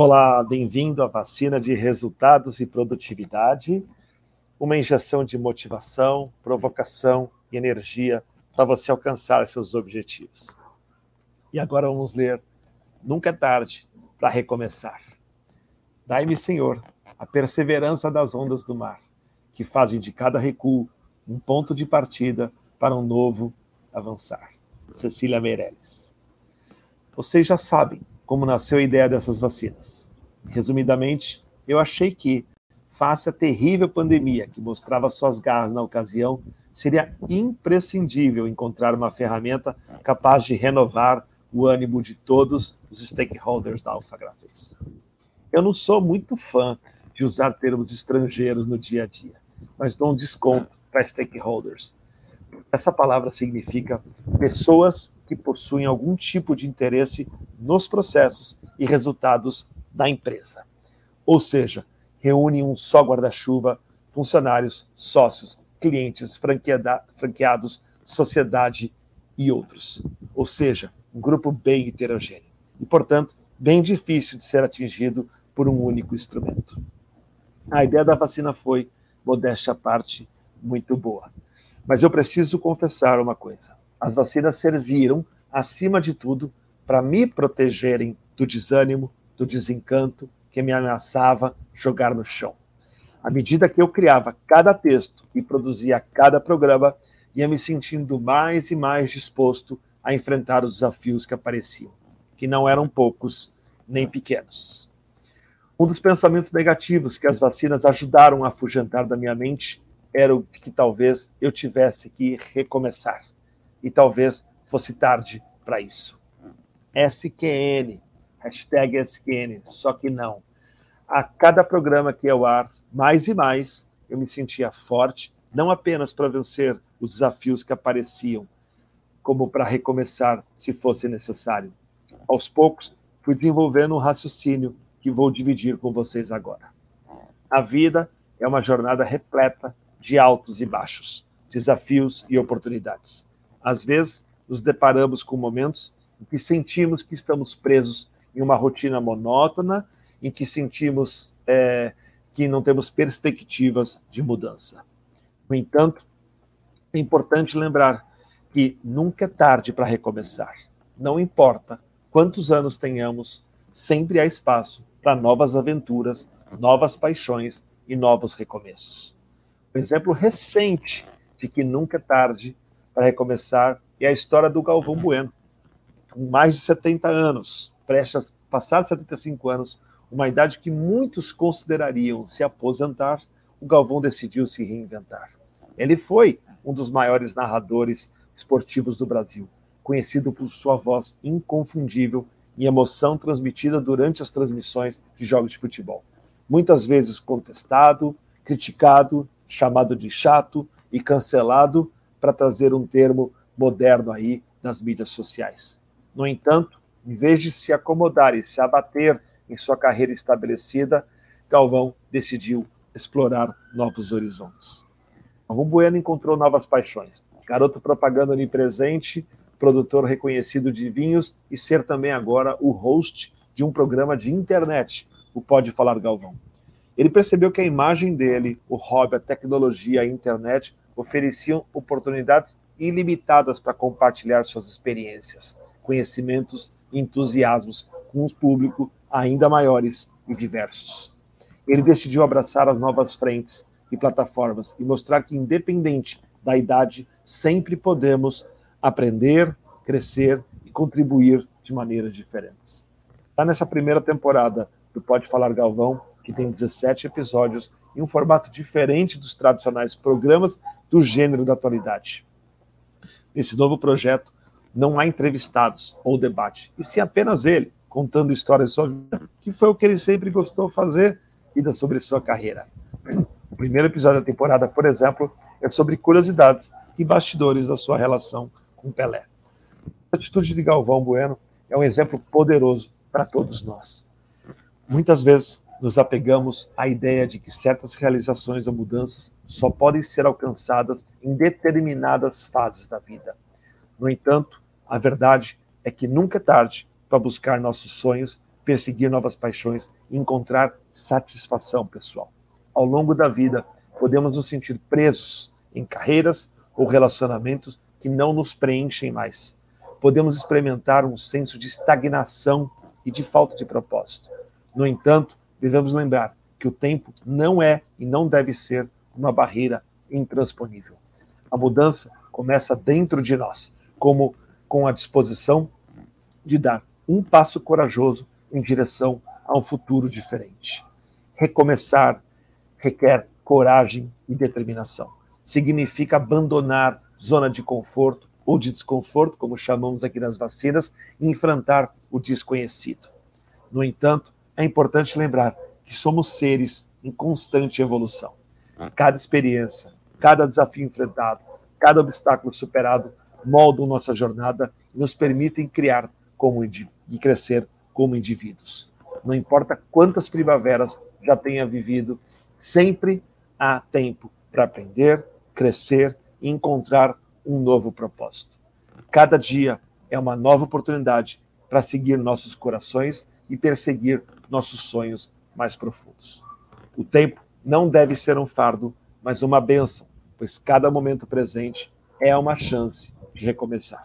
Olá, bem-vindo à vacina de resultados e produtividade, uma injeção de motivação, provocação e energia para você alcançar seus objetivos. E agora vamos ler Nunca é tarde para recomeçar. Dai-me, Senhor, a perseverança das ondas do mar, que fazem de cada recuo um ponto de partida para um novo avançar. Cecília Meirelles. Vocês já sabem como nasceu a ideia dessas vacinas. Resumidamente, eu achei que, face à terrível pandemia que mostrava suas garras na ocasião, seria imprescindível encontrar uma ferramenta capaz de renovar o ânimo de todos os stakeholders da AlphaGraphics. Eu não sou muito fã de usar termos estrangeiros no dia a dia, mas dou um desconto para stakeholders. Essa palavra significa pessoas que possuem algum tipo de interesse nos processos e resultados da empresa. Ou seja, reúne um só guarda-chuva funcionários, sócios, clientes, franqueados, sociedade e outros. Ou seja, um grupo bem heterogêneo e, portanto, bem difícil de ser atingido por um único instrumento. A ideia da vacina foi, modéstia à parte, muito boa. Mas eu preciso confessar uma coisa: as vacinas serviram, acima de tudo, para me protegerem do desânimo, do desencanto que me ameaçava jogar no chão. À medida que eu criava cada texto e produzia cada programa, ia me sentindo mais e mais disposto a enfrentar os desafios que apareciam, que não eram poucos nem pequenos. Um dos pensamentos negativos que as vacinas ajudaram a afugentar da minha mente era o que talvez eu tivesse que recomeçar. E talvez fosse tarde para isso. SQN, hashtag SQN, só que não. A cada programa que eu ar, mais e mais, eu me sentia forte, não apenas para vencer os desafios que apareciam, como para recomeçar se fosse necessário. Aos poucos, fui desenvolvendo um raciocínio que vou dividir com vocês agora. A vida é uma jornada repleta de altos e baixos, desafios e oportunidades. Às vezes, nos deparamos com momentos em que sentimos que estamos presos em uma rotina monótona, em que sentimos é, que não temos perspectivas de mudança. No entanto, é importante lembrar que nunca é tarde para recomeçar. Não importa quantos anos tenhamos, sempre há espaço para novas aventuras, novas paixões e novos recomeços. Um exemplo recente de que nunca é tarde para recomeçar é a história do Galvão Bueno. Com mais de 70 anos, prestes de 75 anos, uma idade que muitos considerariam se aposentar, o Galvão decidiu se reinventar. Ele foi um dos maiores narradores esportivos do Brasil, conhecido por sua voz inconfundível e emoção transmitida durante as transmissões de jogos de futebol. Muitas vezes contestado, criticado, chamado de chato e cancelado, para trazer um termo moderno aí nas mídias sociais. No entanto, em vez de se acomodar e se abater em sua carreira estabelecida, Galvão decidiu explorar novos horizontes. Galvão Bueno encontrou novas paixões, garoto propaganda onipresente, produtor reconhecido de vinhos e ser também agora o host de um programa de internet, o Pode Falar Galvão. Ele percebeu que a imagem dele, o hobby, a tecnologia, a internet ofereciam oportunidades ilimitadas para compartilhar suas experiências, conhecimentos e entusiasmos com um público ainda maiores e diversos. Ele decidiu abraçar as novas frentes e plataformas e mostrar que, independente da idade, sempre podemos aprender, crescer e contribuir de maneiras diferentes. Está nessa primeira temporada do Pode Falar Galvão, que tem 17 episódios em um formato diferente dos tradicionais programas do gênero da atualidade. Nesse novo projeto, não há entrevistados ou debate, e sim apenas ele, contando histórias sobre sua vida, que foi o que ele sempre gostou de fazer, e sobre sua carreira. O primeiro episódio da temporada, por exemplo, é sobre curiosidades e bastidores da sua relação com Pelé. A atitude de Galvão Bueno é um exemplo poderoso para todos nós. Muitas vezes nos apegamos à ideia de que certas realizações ou mudanças só podem ser alcançadas em determinadas fases da vida. No entanto, a verdade é que nunca é tarde para buscar nossos sonhos, perseguir novas paixões e encontrar satisfação pessoal. Ao longo da vida, podemos nos sentir presos em carreiras ou relacionamentos que não nos preenchem mais. Podemos experimentar um senso de estagnação e de falta de propósito. No entanto, devemos lembrar que o tempo não é e não deve ser uma barreira intransponível. A mudança começa dentro de nós, como com a disposição de dar um passo corajoso em direção a um futuro diferente. Recomeçar requer coragem e determinação. Significa abandonar zona de conforto ou de desconforto, como chamamos aqui nas vacinas, e enfrentar o desconhecido. No entanto, é importante lembrar que somos seres em constante evolução. Cada experiência, cada desafio enfrentado, cada obstáculo superado moldam nossa jornada e nos permitem criar como e crescer como indivíduos. Não importa quantas primaveras já tenha vivido, sempre há tempo para aprender, crescer e encontrar um novo propósito. Cada dia é uma nova oportunidade para seguir nossos corações e perseguir nossos sonhos mais profundos. O tempo não deve ser um fardo, mas uma bênção, pois cada momento presente é uma chance de recomeçar.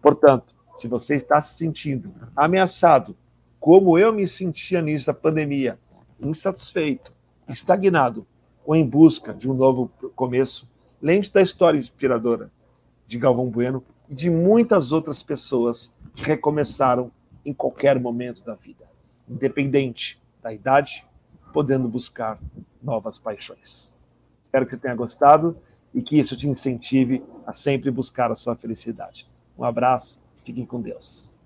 Portanto, se você está se sentindo ameaçado, como eu me sentia nisso da pandemia, insatisfeito, estagnado ou em busca de um novo começo, lembre-se da história inspiradora de Galvão Bueno e de muitas outras pessoas que recomeçaram em qualquer momento da vida, independente da idade, podendo buscar novas paixões. Espero que você tenha gostado e que isso te incentive a sempre buscar a sua felicidade. Um abraço, fiquem com Deus.